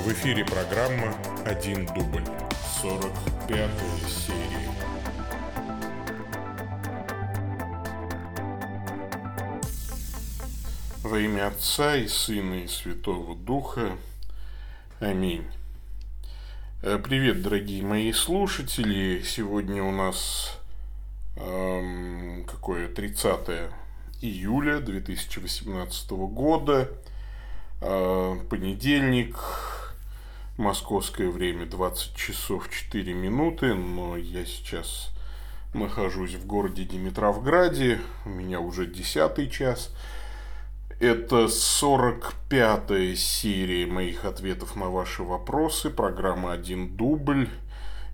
В эфире программа «Один дубль». 45 серия. Во имя Отца и Сына и Святого Духа. Аминь. Э, привет, дорогие мои слушатели. Сегодня у нас эм, какое 30 июля 2018 года. Э, понедельник. Московское время 20 часов 4 минуты. Но я сейчас нахожусь в городе Димитровграде. У меня уже 10 час. Это 45-я серия моих ответов на ваши вопросы. Программа «Один дубль».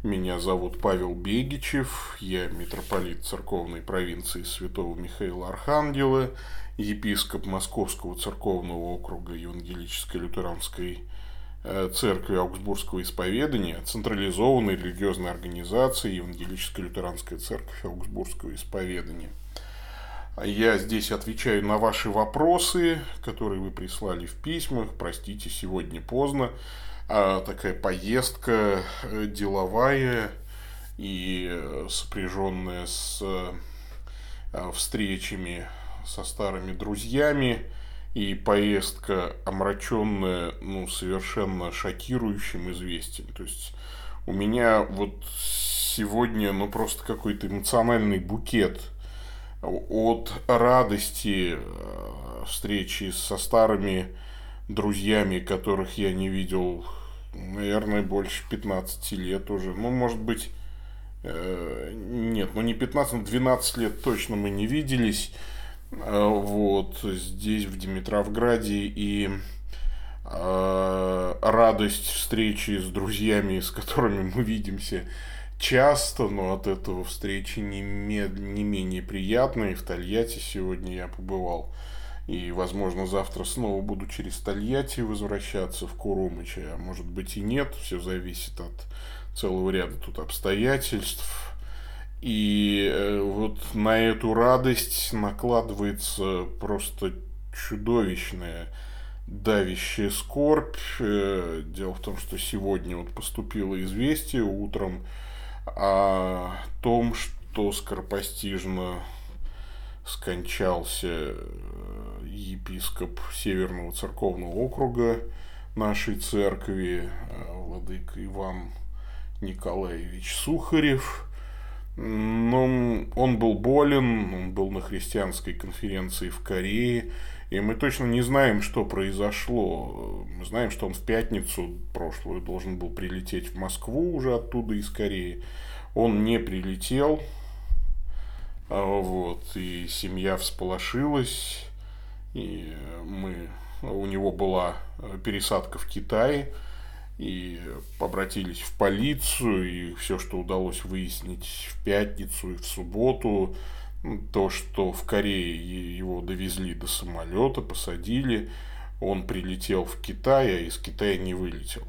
Меня зовут Павел Бегичев. Я митрополит церковной провинции Святого Михаила Архангела, епископ Московского церковного округа Евангелической лютеранской церкви Аугсбургского исповедания, централизованной религиозной организации Евангелическая лютеранская церковь Аугсбургского исповедания – я здесь отвечаю на ваши вопросы, которые вы прислали в письмах. Простите, сегодня поздно. А, такая поездка э, деловая и э, сопряженная с э, встречами со старыми друзьями и поездка омраченная ну, совершенно шокирующим известием. То есть у меня вот сегодня ну просто какой-то эмоциональный букет – от радости э, встречи со старыми друзьями, которых я не видел, наверное, больше 15 лет уже. Ну, может быть, э, нет, ну не 15, но 12 лет точно мы не виделись. Э, вот здесь, в Димитровграде. И радость встречи с друзьями, с которыми мы видимся часто, но от этого встречи не, не менее приятные. В Тольятти сегодня я побывал. И, возможно, завтра снова буду через Тольятти возвращаться в Курумыча. А может быть и нет. Все зависит от целого ряда тут обстоятельств. И э, вот на эту радость накладывается просто чудовищная давящая скорбь. Э, дело в том, что сегодня вот поступило известие утром о том, что скоропостижно скончался э, епископ Северного церковного округа нашей церкви, владыка Иван Николаевич Сухарев. Но он был болен, он был на христианской конференции в Корее, и мы точно не знаем, что произошло. Мы знаем, что он в пятницу прошлую должен был прилететь в Москву уже оттуда из Кореи. Он не прилетел. А, вот, и семья всполошилась. И мы, у него была пересадка в Китае. И обратились в полицию. И все, что удалось выяснить в пятницу и в субботу, то, что в Корее его довезли до самолета, посадили, он прилетел в Китай, а из Китая не вылетел.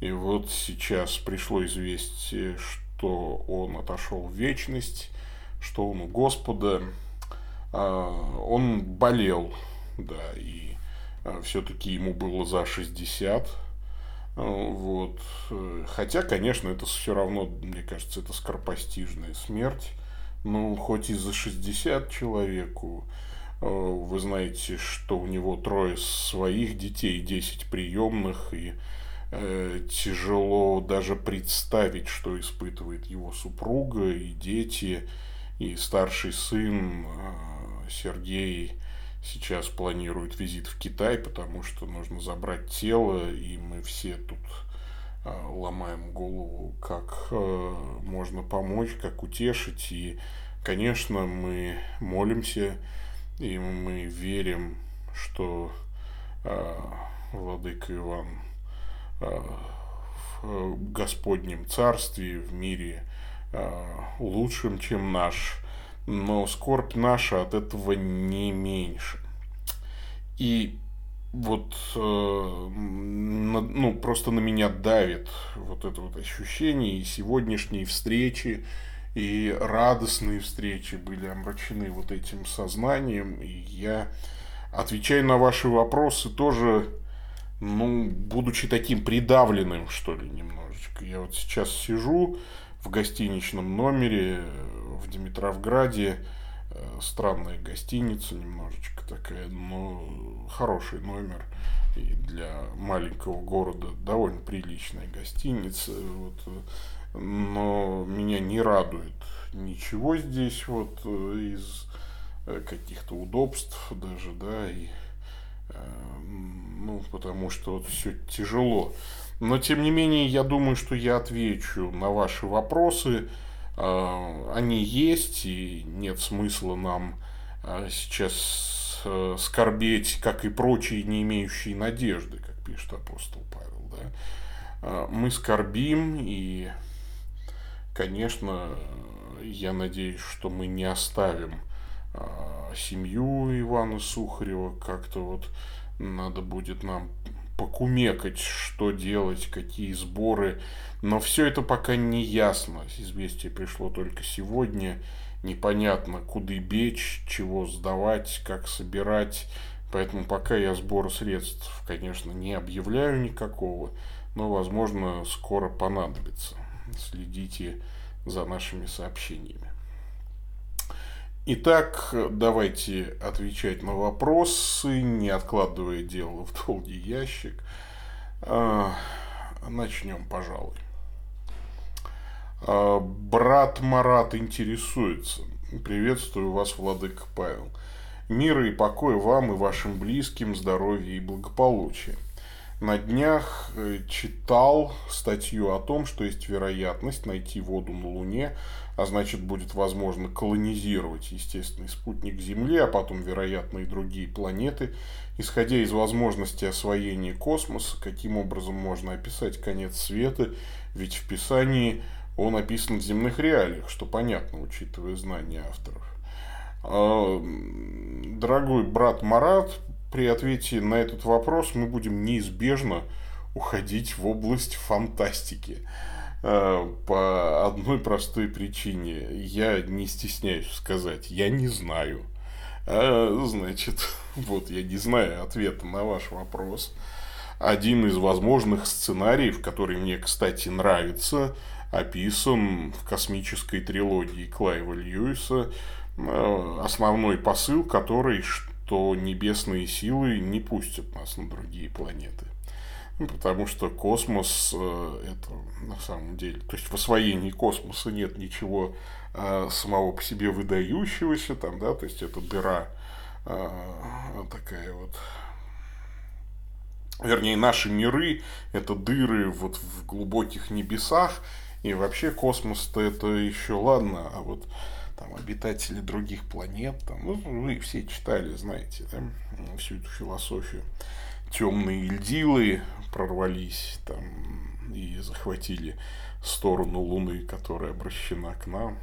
И вот сейчас пришло известие, что он отошел в вечность, что он у Господа. А, он болел, да, и а, все-таки ему было за 60. Вот. Хотя, конечно, это все равно, мне кажется, это скоропостижная смерть ну, хоть и за 60 человеку, э, вы знаете, что у него трое своих детей, 10 приемных, и э, тяжело даже представить, что испытывает его супруга и дети, и старший сын э, Сергей сейчас планирует визит в Китай, потому что нужно забрать тело, и мы все тут Э, ломаем голову, как э, можно помочь, как утешить. И, конечно, мы молимся, и мы верим, что э, Владыка Иван в Господнем Царстве, в мире лучшим, чем наш, но скорбь наша от этого не меньше. И вот э, ну просто на меня давит вот это вот ощущение и сегодняшние встречи и радостные встречи были омрачены вот этим сознанием и я отвечая на ваши вопросы тоже ну, будучи таким придавленным, что ли, немножечко. Я вот сейчас сижу в гостиничном номере в Димитровграде, Э, странная гостиница немножечко такая, но хороший номер. И для маленького города довольно приличная гостиница. Вот. Но меня не радует ничего здесь вот э, из э, каких-то удобств даже, да, и ну, потому что вот все тяжело. Но, тем не менее, я думаю, что я отвечу на ваши вопросы. А, они есть, и нет смысла нам а, сейчас э, скорбеть, как и прочие, не имеющие надежды, как пишет апостол Павел. Да? А, мы скорбим, и, конечно, я надеюсь, что мы не оставим семью Ивана Сухарева, как-то вот надо будет нам покумекать, что делать, какие сборы. Но все это пока не ясно. Известие пришло только сегодня. Непонятно, куда бечь, чего сдавать, как собирать. Поэтому пока я сбора средств, конечно, не объявляю никакого. Но, возможно, скоро понадобится. Следите за нашими сообщениями. Итак, давайте отвечать на вопросы, не откладывая дело в долгий ящик. А, начнем, пожалуй. А, брат Марат интересуется. Приветствую вас, Владыка Павел. Мира и покоя вам и вашим близким, здоровья и благополучия. На днях э, читал статью о том, что есть вероятность найти воду на Луне а значит будет возможно колонизировать естественный спутник Земли, а потом, вероятно, и другие планеты, исходя из возможности освоения космоса, каким образом можно описать конец света, ведь в Писании он описан в земных реалиях, что понятно, учитывая знания авторов. А, дорогой брат Марат, при ответе на этот вопрос мы будем неизбежно уходить в область фантастики. Э, по одной простой причине. Я не стесняюсь сказать, я не знаю. А, значит, вот я не знаю ответа на ваш вопрос. Один из возможных сценариев, который мне, кстати, нравится, описан в космической трилогии Клайва Льюиса. Э, основной посыл, который, что небесные силы не пустят нас на другие планеты. Ну, потому что космос э, это на самом деле, то есть в освоении космоса нет ничего э, самого по себе выдающегося, там, да, то есть это дыра э, такая вот. Вернее, наши миры – это дыры вот в глубоких небесах, и вообще космос-то это еще ладно, а вот там обитатели других планет, там, ну, вы все читали, знаете, да, всю эту философию темные ильдилы прорвались там и захватили сторону Луны, которая обращена к нам.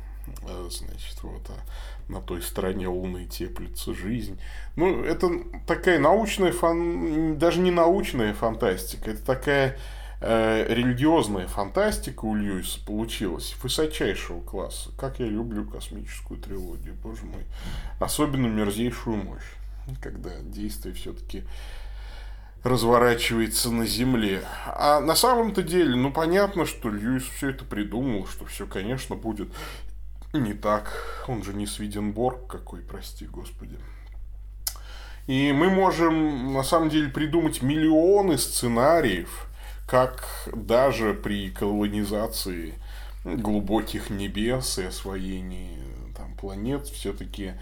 А, значит, вот, а на той стороне Луны теплится жизнь. Ну, это такая научная, фан... даже не научная фантастика, это такая э, религиозная фантастика у Льюиса получилась высочайшего класса. Как я люблю космическую трилогию, боже мой. Особенно мерзейшую мощь, когда действие все-таки разворачивается на Земле. А на самом-то деле, ну понятно, что Льюис все это придумал, что все, конечно, будет не так. Он же не Свиденборг какой, прости господи. И мы можем, на самом деле, придумать миллионы сценариев, как даже при колонизации глубоких небес и освоении там, планет все-таки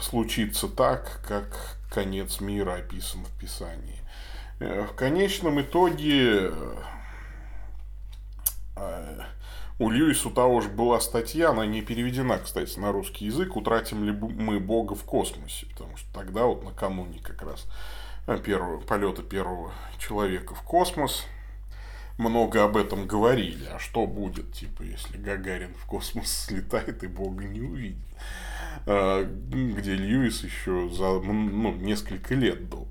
случится так, как конец мира описан в Писании. Э, в конечном итоге э, у Льюиса того же была статья, она не переведена, кстати, на русский язык, утратим ли мы Бога в космосе, потому что тогда вот накануне как раз э, первого, полета первого человека в космос много об этом говорили. А что будет, типа, если Гагарин в космос слетает и Бога не увидит? А, где Льюис еще за ну, несколько лет до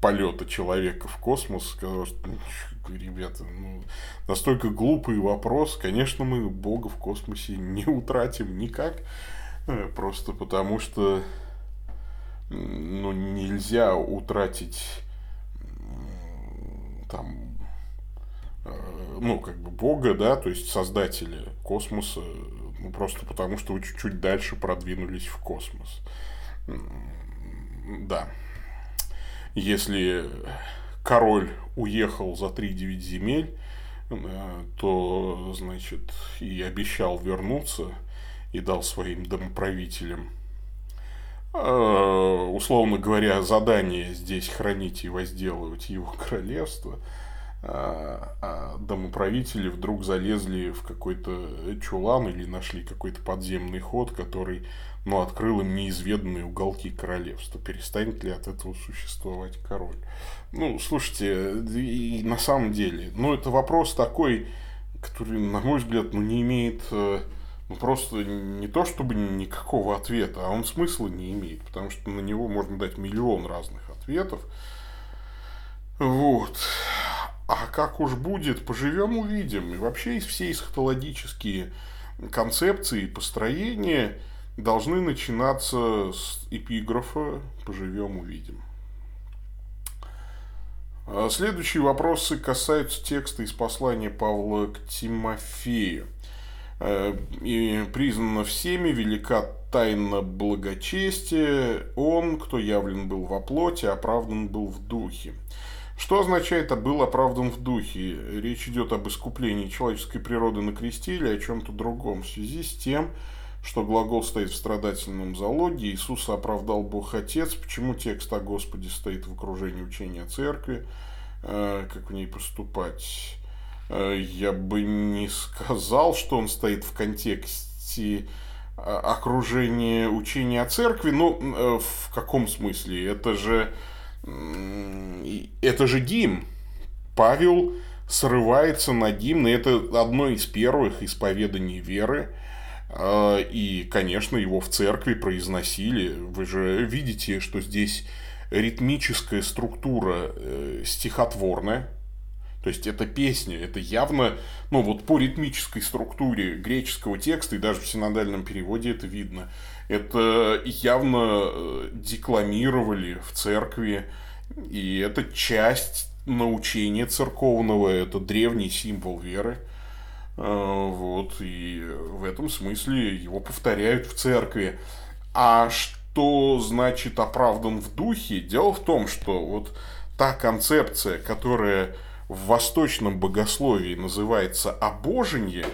полета человека в космос сказал, что ну, ребята, ну, настолько глупый вопрос, конечно, мы Бога в космосе не утратим никак, э, просто потому что ну, нельзя утратить там, э, ну, как бы Бога, да, то есть создателя космоса, ну, просто потому что вы чуть-чуть дальше продвинулись в космос. Да. Если король уехал за 3-9 земель, э, то, значит, и обещал вернуться, и дал своим домоправителям Э, условно говоря, задание здесь хранить и возделывать его королевство, а, а домоправители вдруг залезли в какой-то чулан или нашли какой-то подземный ход, который ну, открыл им неизведанные уголки королевства. Перестанет ли от этого существовать король? Ну, слушайте, и на самом деле, ну, это вопрос такой, который, на мой взгляд, ну, не имеет э, ну, просто не то чтобы никакого ответа, а он смысла не имеет, потому что на него можно дать миллион разных ответов. Вот. А как уж будет, поживем увидим. И вообще все эсхатологические концепции и построения должны начинаться с эпиграфа «поживем увидим». А следующие вопросы касаются текста из послания Павла к Тимофею. Э, и признана всеми велика тайна благочестия, он, кто явлен был во плоти, оправдан был в духе. Что означает «а был оправдан в духе»? Речь идет об искуплении человеческой природы на кресте или о чем-то другом в связи с тем, что глагол стоит в страдательном залоге, Иисуса оправдал Бог Отец, почему текст о Господе стоит в окружении учения Церкви, э, как в ней поступать. Э, я бы не сказал, что он стоит в контексте э, окружения учения о церкви. Э, в каком смысле? Это же, это же гимн. Павел срывается на гимн, и это одно из первых исповеданий веры. И, конечно, его в церкви произносили. Вы же видите, что здесь ритмическая структура стихотворная, то есть это песня, это явно, ну вот по ритмической структуре греческого текста и даже в синодальном переводе это видно. Это явно э, декламировали в церкви, и это часть научения церковного, это древний символ веры. Э, вот, и в этом смысле его повторяют в церкви. А что значит оправдан в духе? Дело в том, что вот та концепция, которая в восточном богословии называется обожение,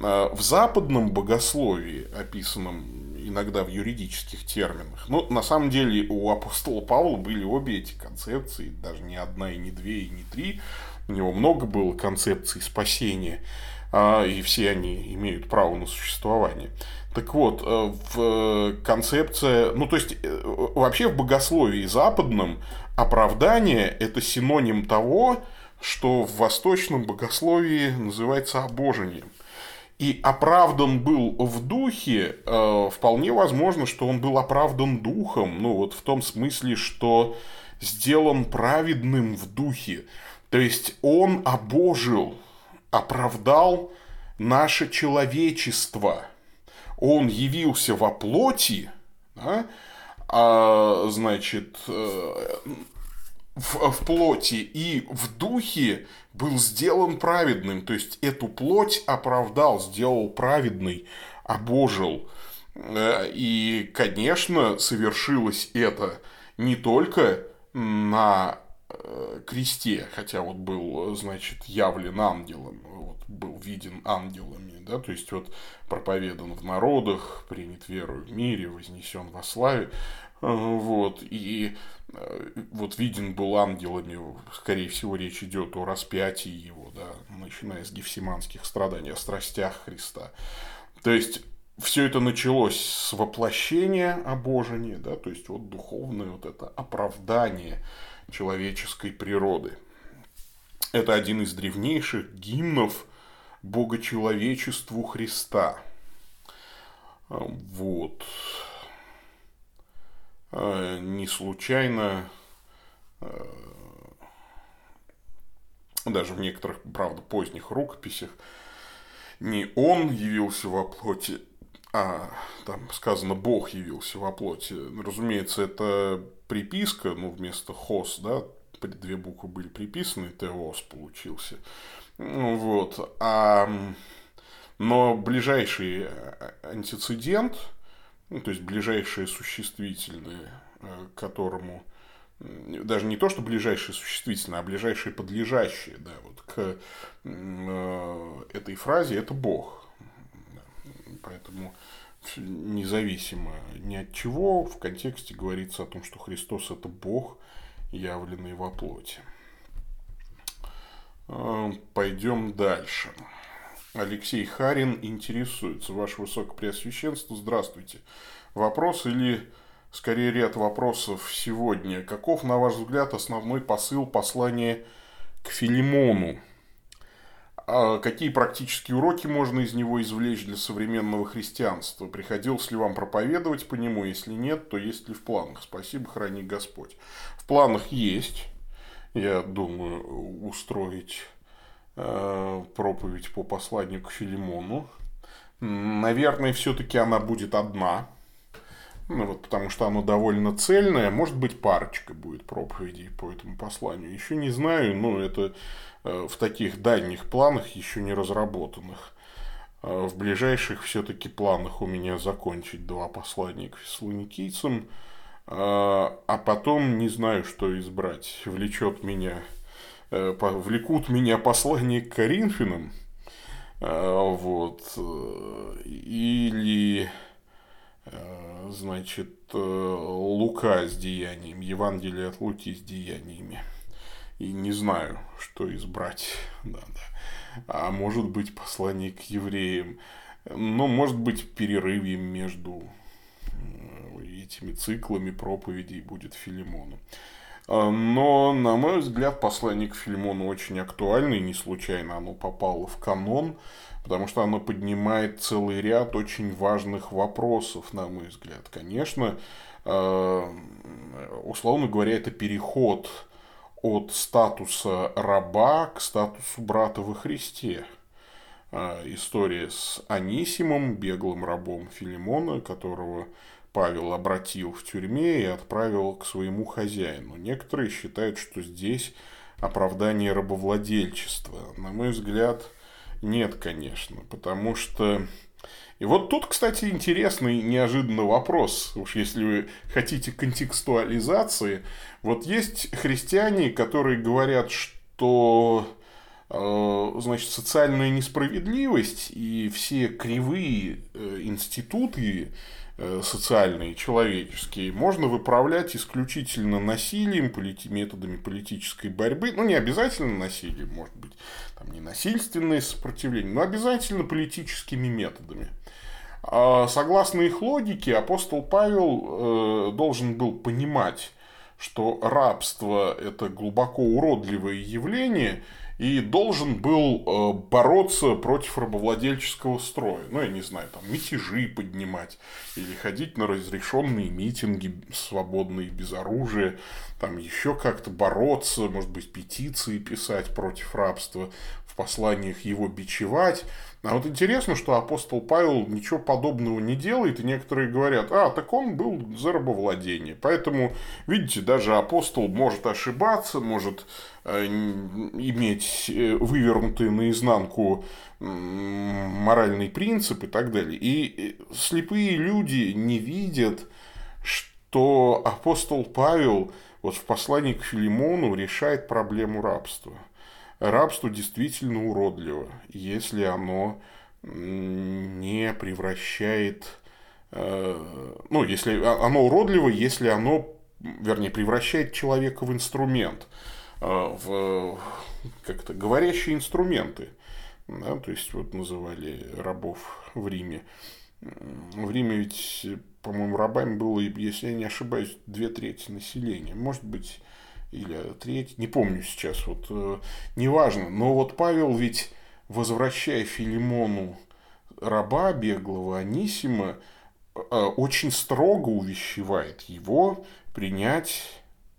а в западном богословии, описанном иногда в юридических терминах, ну, на самом деле у апостола Павла были обе эти концепции, даже не одна, и не две, и не три, у него много было концепций спасения, а, и все они имеют право на существование. Так вот, э, в концепция, ну то есть э, вообще в богословии западном оправдание это синоним того, что в восточном богословии называется обожением. И оправдан был в духе, э, вполне возможно, что он был оправдан духом, ну вот в том смысле, что сделан праведным в духе. То есть он обожил, оправдал наше человечество. Он явился во плоти, да, а, значит, э, в, в плоти и в духе был сделан праведным. То есть эту плоть оправдал, сделал праведный, обожил. Э, и, конечно, совершилось это не только на э, кресте, хотя вот был, значит, явлен ангелом, вот, был виден ангелами, да, то есть вот проповедан в народах, принят верою в мире, вознесен во славе, вот, и Э, вот виден был ангелами, скорее всего, речь идет о распятии его, да, начиная с гефсиманских страданий, о страстях Христа. То есть, все это началось с воплощения обожения, да, то есть, вот духовное вот это оправдание человеческой природы. Это один из древнейших гимнов богочеловечеству Христа. Вот. Э, не случайно э, даже в некоторых, правда, поздних рукописях не он явился во плоти, а там сказано Бог явился во плоти. Разумеется, это приписка, ну, вместо хос, да, две буквы были приписаны, теос получился. Ну вот. А, но ближайший э, антицидент, ну, то есть ближайшее существительное, э, которому даже не то, что ближайшее существительное, а ближайшее подлежащее, да, вот к э, этой фразе это Бог. Поэтому независимо ни от чего в контексте говорится о том, что Христос это Бог, явленный во плоти. Э, пойдем дальше. Алексей Харин интересуется. Ваше Высокопреосвященство, здравствуйте. Вопрос или скорее ряд вопросов сегодня. Каков, на ваш взгляд, основной посыл послания к Филимону? А какие практические уроки можно из него извлечь для современного христианства? Приходилось ли вам проповедовать по нему? Если нет, то есть ли в планах? Спасибо, храни Господь. В планах есть. Я думаю устроить проповедь по посланию к Филимону. Наверное, все-таки она будет одна. Ну, вот, потому что оно довольно цельное. Может быть, парочка будет проповедей по этому посланию. Еще не знаю, но это Э, в таких дальних планах, еще не разработанных. Э, в ближайших все-таки планах у меня закончить два послания к фессалоникийцам, э, а потом не знаю, что избрать. Влечет меня, влекут меня послания к Коринфянам, вот, или значит, Лука с деянием, Евангелие от Луки с деяниями и не знаю, что избрать. Да, да. А может быть послание к евреям. Но может быть перерыве между э, этими циклами проповедей будет Филимону. А, но, на мой взгляд, послание к Филимону очень актуально, и не случайно оно попало в канон, потому что оно поднимает целый ряд очень важных вопросов, на мой взгляд. Конечно, э, условно говоря, это переход от статуса раба к статусу брата во Христе. А, история с Анисимом, беглым рабом Филимона, которого Павел обратил в тюрьме и отправил к своему хозяину. Некоторые считают, что здесь оправдание рабовладельчества. На мой взгляд, нет, конечно, потому что и вот тут, кстати, интересный неожиданный вопрос. Уж если вы хотите контекстуализации, вот есть христиане, которые говорят, что э, значит, социальная несправедливость и все кривые э, институты социальные, человеческие, можно выправлять исключительно насилием, полити методами политической борьбы. Ну, не обязательно насилием, может быть, там не насильственное сопротивление, но обязательно политическими методами. А, согласно их логике, апостол Павел э, должен был понимать, что рабство – это глубоко уродливое явление, и должен был э, бороться против рабовладельческого строя. Ну, я не знаю, там мятежи поднимать, или ходить на разрешенные митинги свободные, без оружия, там еще как-то бороться, может быть, петиции писать против рабства, в посланиях его бичевать. А вот интересно, что апостол Павел ничего подобного не делает, и некоторые говорят, а, так он был за рабовладение. Поэтому, видите, даже апостол может ошибаться, может э, иметь э, вывернутые наизнанку моральный принцип и так далее. И э, слепые люди не видят, что апостол Павел вот в послании к Филимону решает проблему рабства – рабство действительно уродливо, если оно не превращает, э, ну, если оно уродливо, если оно, вернее, превращает человека в инструмент, э, в как-то говорящие инструменты. Да, то есть, вот называли рабов в Риме. В Риме ведь, по-моему, рабами было, если я не ошибаюсь, две трети населения. Может быть, или третий, не помню сейчас, вот э, неважно. Но вот Павел ведь, возвращая Филимону раба беглого Анисима, э, очень строго увещевает его принять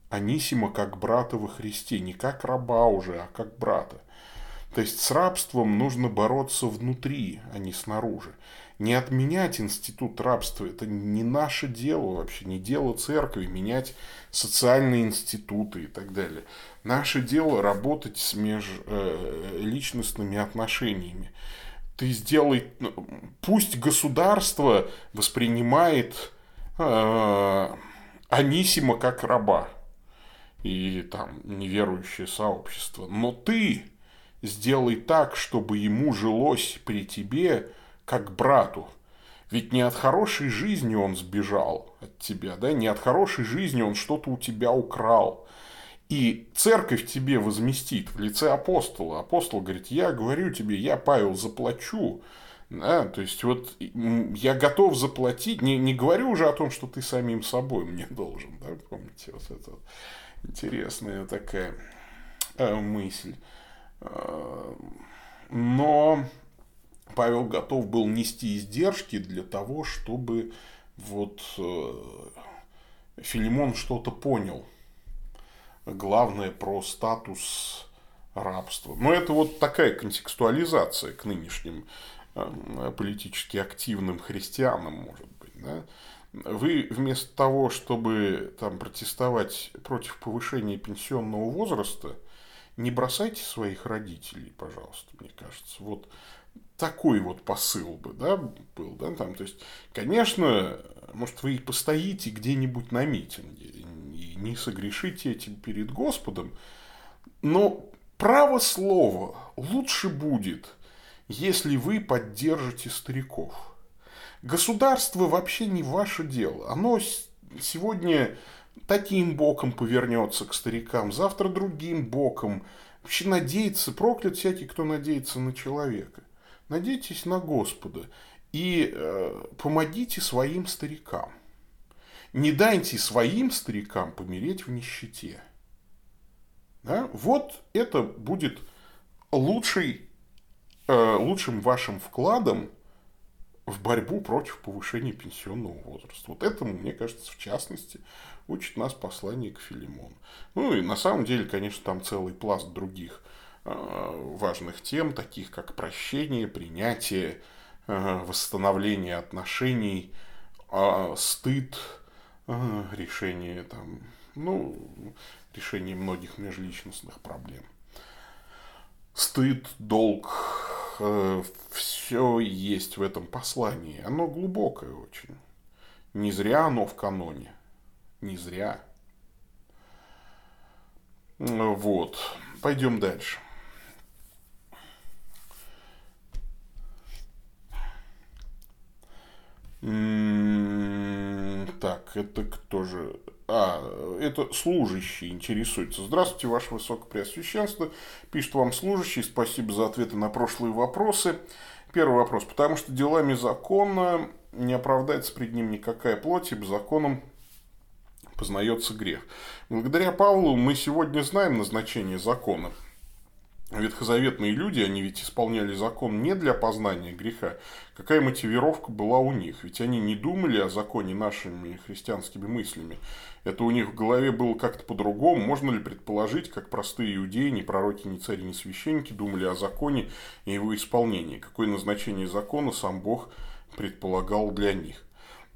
Анисима как брата во Христе, не как раба уже, а как брата. То есть с рабством нужно бороться внутри, а не снаружи. Не отменять институт рабства. Это не наше дело вообще, не дело церкви менять социальные институты и так далее. Наше дело работать с межличностными э, отношениями. Ты сделай, ну, пусть государство воспринимает э, Анисима как раба и там неверующее сообщество, но ты сделай так, чтобы ему жилось при тебе как брату. Ведь не от хорошей жизни он сбежал от тебя, да, не от хорошей жизни он что-то у тебя украл. И церковь тебе возместит в лице апостола. Апостол говорит, я говорю тебе, я, Павел, заплачу. Да, то есть, вот я готов заплатить, не, не говорю уже о том, что ты самим собой мне должен. Да, помните, вот это интересная такая э, мысль. Э, но Павел готов был нести издержки для того, чтобы вот э, Филимон что-то понял. Главное про статус рабства. Но это вот такая контекстуализация к нынешним э, политически активным христианам, может быть. Да? Вы вместо того, чтобы там, протестовать против повышения пенсионного возраста, не бросайте своих родителей, пожалуйста, мне кажется. Вот такой вот посыл бы, да, был, да, там, то есть, конечно, может, вы и постоите где-нибудь на митинге, и не согрешите этим перед Господом, но право слова лучше будет, если вы поддержите стариков. Государство вообще не ваше дело. Оно сегодня таким боком повернется к старикам, завтра другим боком. Вообще надеяться, проклят всякий, кто надеется на человека. Надейтесь на Господа и э, помогите своим старикам. Не дайте своим старикам помереть в нищете. Да? Вот это будет лучший, э, лучшим вашим вкладом в борьбу против повышения пенсионного возраста. Вот этому, мне кажется, в частности, учит нас посланник Филимон. Ну и на самом деле, конечно, там целый пласт других э, важных тем, таких как прощение, принятие, э, восстановление отношений, э, стыд, решение там, ну, решение многих межличностных проблем. Стыд, долг, э, все есть в этом послании. Оно глубокое очень. Не зря оно в каноне. Не зря. Вот. Пойдем дальше. Так, это кто же? А, это служащий интересуется. Здравствуйте, Ваше Высокопреосвященство. Пишет вам служащий. Спасибо за ответы на прошлые вопросы. Первый вопрос. Потому что делами закона не оправдается пред ним никакая плоть, ибо законом познается грех. Благодаря Павлу мы сегодня знаем назначение закона. Ветхозаветные люди, они ведь исполняли закон не для познания греха. Какая мотивировка была у них? Ведь они не думали о законе нашими христианскими мыслями. Это у них в голове было как-то по-другому. Можно ли предположить, как простые иудеи, ни пророки, ни цари, ни священники думали о законе и его исполнении? Какое назначение закона сам Бог предполагал для них?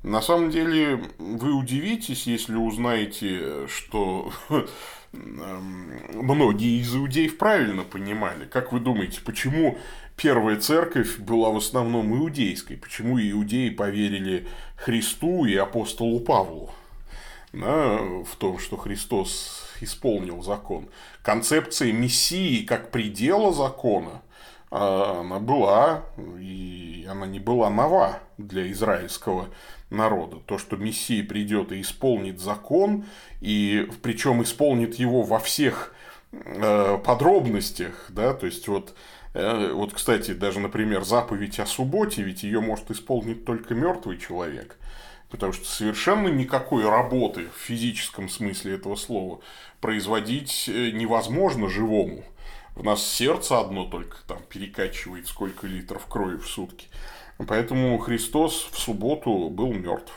На самом деле, вы удивитесь, если узнаете, что многие из иудеев правильно понимали. Как вы думаете, почему первая церковь была в основном иудейской? Почему иудеи поверили Христу и апостолу Павлу? Да, в том, что Христос исполнил закон. Концепция Мессии как предела закона, а, она была, и она не была нова для израильского народа. То, что Мессия придет и исполнит закон, и причем исполнит его во всех э, подробностях, да, то есть вот, э, вот, кстати, даже, например, заповедь о субботе, ведь ее может исполнить только мертвый человек, потому что совершенно никакой работы в физическом смысле этого слова производить э, невозможно живому. В нас сердце одно только там перекачивает сколько литров крови в сутки. Поэтому Христос в субботу был мертв.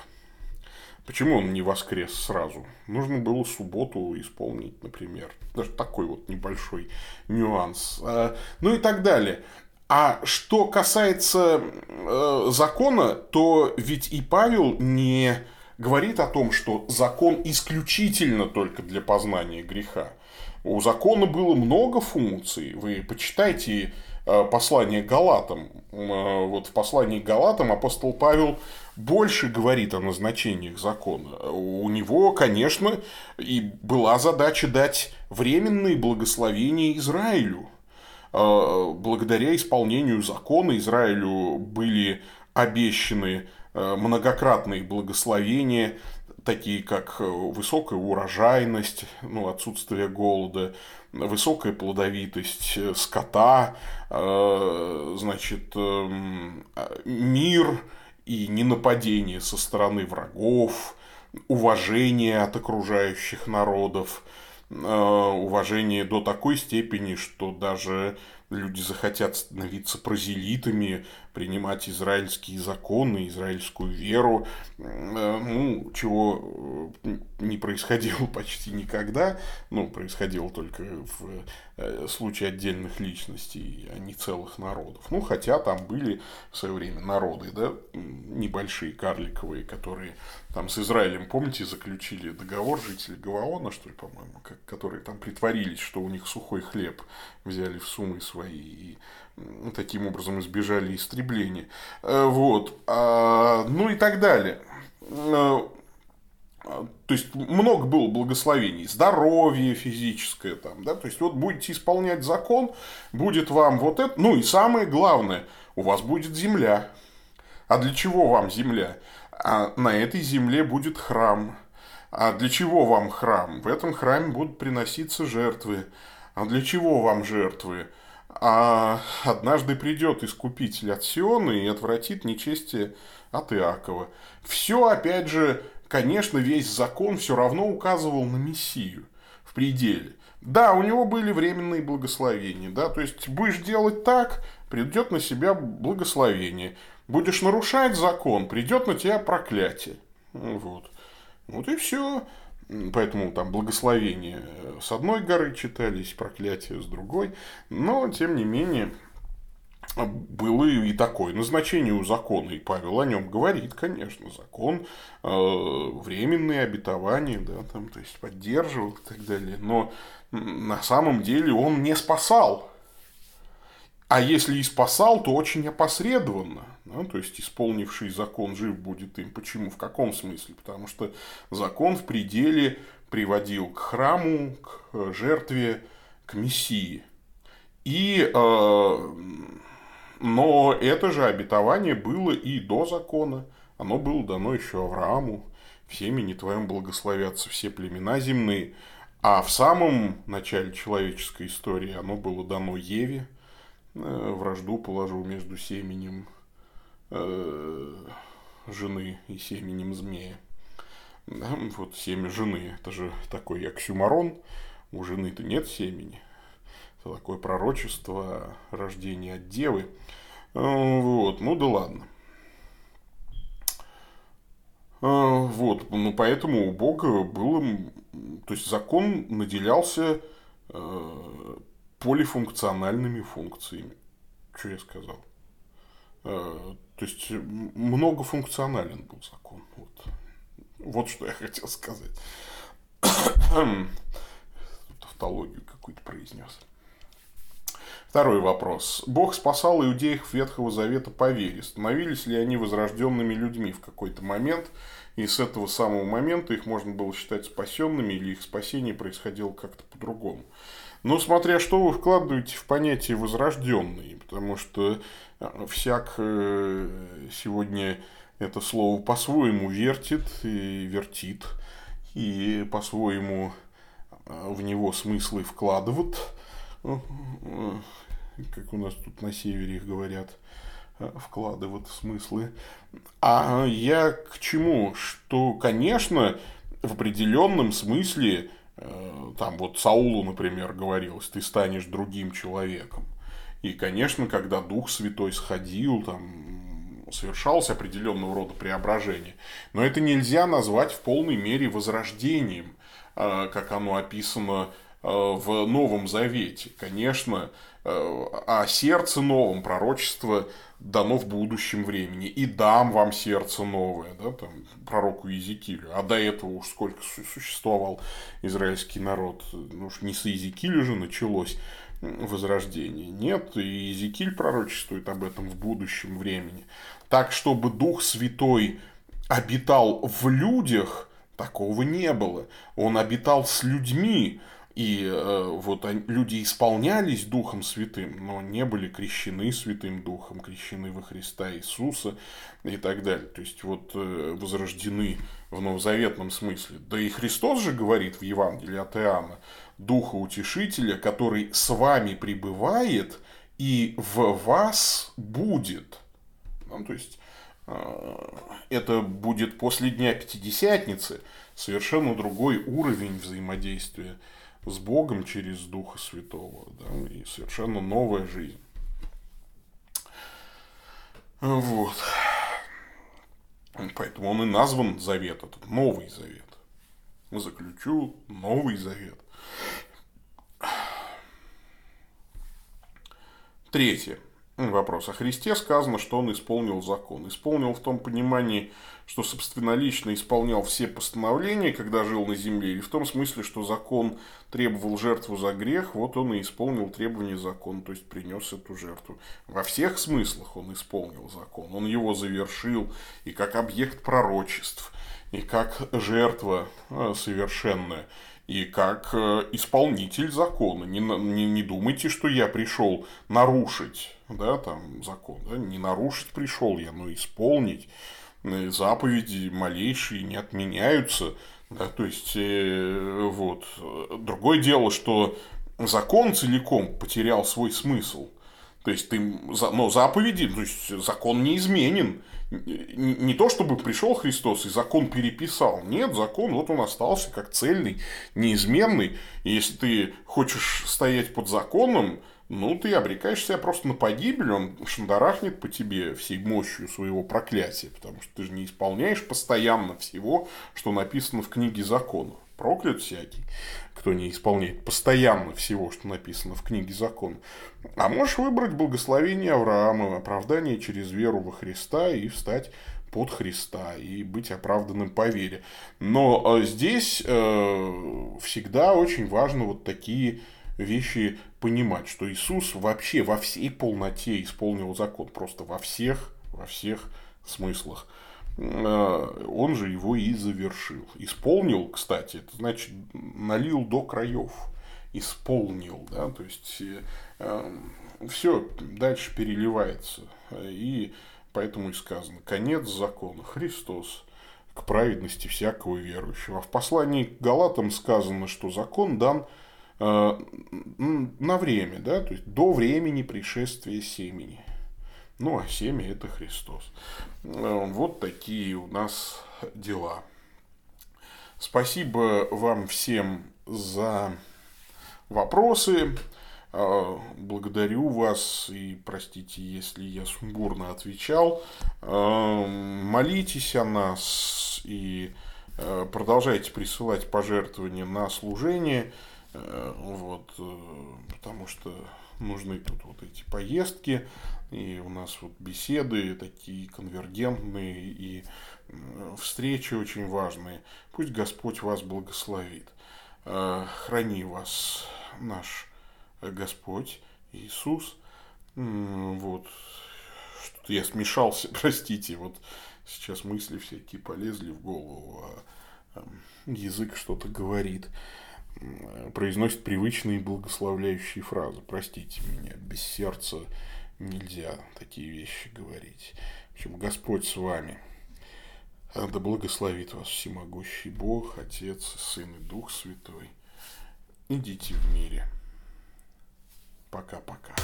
Почему он не воскрес сразу? Нужно было субботу исполнить, например. Даже такой вот небольшой нюанс. А, ну и так далее. А что касается э, закона, то ведь и Павел не говорит о том, что закон исключительно только для познания греха. У закона было много функций. Вы почитайте э, послание Галатам. Э, вот в послании Галатам апостол Павел больше говорит о назначениях закона. У него, конечно, и была задача дать временные благословения Израилю. Э, благодаря исполнению закона Израилю были обещаны многократные благословения такие как высокая урожайность, ну, отсутствие голода, высокая плодовитость э, скота, э, значит, эм, мир и ненападение со стороны врагов, уважение от окружающих народов, уважение до такой степени, что даже люди захотят становиться прозелитами, принимать израильские законы, израильскую веру, э, ну, чего э, не происходило почти никогда, ну, происходило только в э, случае отдельных личностей, а не целых народов. Ну, хотя там были в свое время народы, да, небольшие, карликовые, которые там с Израилем, помните, заключили договор жители Гаваона, что ли, по-моему, которые там притворились, что у них сухой хлеб взяли в суммы свои и таким образом избежали истребления. Э, вот. А, ну и так далее. То есть много было благословений, здоровье физическое там, да, то есть вот будете исполнять закон, будет вам вот это, ну и самое главное, у вас будет земля. А для чего вам земля? А на этой земле будет храм. А для чего вам храм? В этом храме будут приноситься жертвы. А для чего вам жертвы? А однажды придет искупитель от Сиона и отвратит нечестие от Иакова. Все, опять же, конечно, весь закон все равно указывал на Мессию в пределе. Да, у него были временные благословения, да, то есть будешь делать так, придет на себя благословение. Будешь нарушать закон, придет на тебя проклятие. Вот. Вот и все. Поэтому там благословения с одной горы читались, проклятия с другой. Но, тем не менее, было и такое назначение у закона, и Павел о нем говорит, конечно, закон, э, временные обетования, да, там, то есть поддерживал и так далее, но на самом деле он не спасал. А если и спасал, то очень опосредованно. Да, то есть исполнивший закон жив будет им. Почему? В каком смысле? Потому что закон в пределе приводил к храму, к жертве, к Мессии. И, э, но это же обетование было и до закона. Оно было дано еще Аврааму. В семени твоем благословятся все племена земные. А в самом начале человеческой истории оно было дано Еве. Э, вражду положил между семенем Э, жены и семенем змея. Вот семя жены, это же такой оксюмарон, у жены-то нет семени. Это такое пророчество рождения от девы. Э, вот, ну да ладно. Э, вот, ну поэтому у Бога было, то есть закон наделялся полифункциональными функциями. Что я сказал? То есть многофункционален был закон. Вот, вот что я хотел сказать. Тавтологию какую-то произнес. Второй вопрос. Бог спасал иудеев Ветхого Завета по вере. Становились ли они возрожденными людьми в какой-то момент? И с этого самого момента их можно было считать спасенными, или их спасение происходило как-то по-другому. Ну, смотря что вы вкладываете в понятие возрожденный, потому что э, всяк э, сегодня это слово по-своему вертит и вертит, и по-своему э, в него смыслы вкладывают, как у нас тут на севере их говорят, вкладывают смыслы. А я к чему? Что, конечно, в определенном смысле Э, там вот Саулу, например, говорилось, ты станешь другим человеком. И, конечно, когда Дух Святой сходил, там совершалось определенного рода преображение. Но это нельзя назвать в полной мере возрождением, э, как оно описано в Новом Завете. Конечно, о сердце новом пророчество дано в будущем времени. И дам вам сердце новое, да, там, пророку Иезекиилю. А до этого уж сколько существовал израильский народ. Ну уж не с Иезекииля же началось возрождение. Нет, и Иезекииль пророчествует об этом в будущем времени. Так, чтобы Дух Святой обитал в людях, такого не было. Он обитал с людьми, и э, вот они, люди исполнялись Духом Святым, но не были крещены Святым Духом, крещены во Христа Иисуса и так далее. То есть вот э, возрождены в новозаветном смысле. Да и Христос же говорит в Евангелии от Иоанна, Духа Утешителя, который с вами пребывает и в вас будет. Ну, то есть э, это будет после Дня Пятидесятницы совершенно другой уровень взаимодействия с Богом через Духа Святого. Да, и совершенно новая жизнь. Вот. Поэтому он и назван Завет, этот Новый Завет. Заключу Новый Завет. Третье вопрос. О Христе сказано, что он исполнил закон. Исполнил в том понимании, что собственнолично исполнял все постановления, когда жил на земле, или в том смысле, что закон требовал жертву за грех, вот он и исполнил требования закона, то есть принес эту жертву. Во всех смыслах он исполнил закон. Он его завершил и как объект пророчеств, и как жертва э, совершенная и как э, исполнитель закона. Не, не, не думайте, что я пришел нарушить да, там, закон. Да? Не нарушить пришел я, но исполнить. Э, заповеди малейшие не отменяются. Да? То есть, э, вот. Другое дело, что закон целиком потерял свой смысл. То есть, ты, но заповеди, то есть, закон не изменен не то чтобы пришел Христос и закон переписал. Нет, закон вот он остался как цельный, неизменный. И если ты хочешь стоять под законом, ну, ты обрекаешь себя просто на погибель, он шандарахнет по тебе всей мощью своего проклятия, потому что ты же не исполняешь постоянно всего, что написано в книге закона. Проклят всякий, кто не исполняет постоянно всего, что написано в книге закона. А можешь выбрать благословение Авраама, оправдание через веру во Христа и встать под Христа и быть оправданным по вере. Но э, здесь э, всегда очень важно вот такие вещи понимать, что Иисус вообще во всей полноте исполнил закон, просто во всех, во всех смыслах. Э, он же его и завершил. Исполнил, кстати, это значит налил до краев. Исполнил, да, то есть э, все дальше переливается. И поэтому и сказано, конец закона, Христос к праведности всякого верующего. А в послании к Галатам сказано, что закон дан э, на время, да, то есть до времени пришествия семени. Ну, а семя – это Христос. Э, вот такие у нас дела. Спасибо вам всем за вопросы. Э, благодарю вас и простите, если я сумбурно отвечал. Э, молитесь о нас и продолжайте присылать пожертвования на служение. Вот, потому что нужны тут вот эти поездки, и у нас вот беседы такие конвергентные, и встречи очень важные. Пусть Господь вас благословит. Э, храни вас наш Господь Иисус. Вот. Что-то я смешался, простите, вот сейчас мысли всякие полезли в голову, а язык что-то говорит произносит привычные благословляющие фразы. Простите меня, без сердца нельзя такие вещи говорить. В общем, Господь с вами. Да благословит вас всемогущий Бог, Отец, Сын и Дух Святой. Идите в мире. Пока-пока.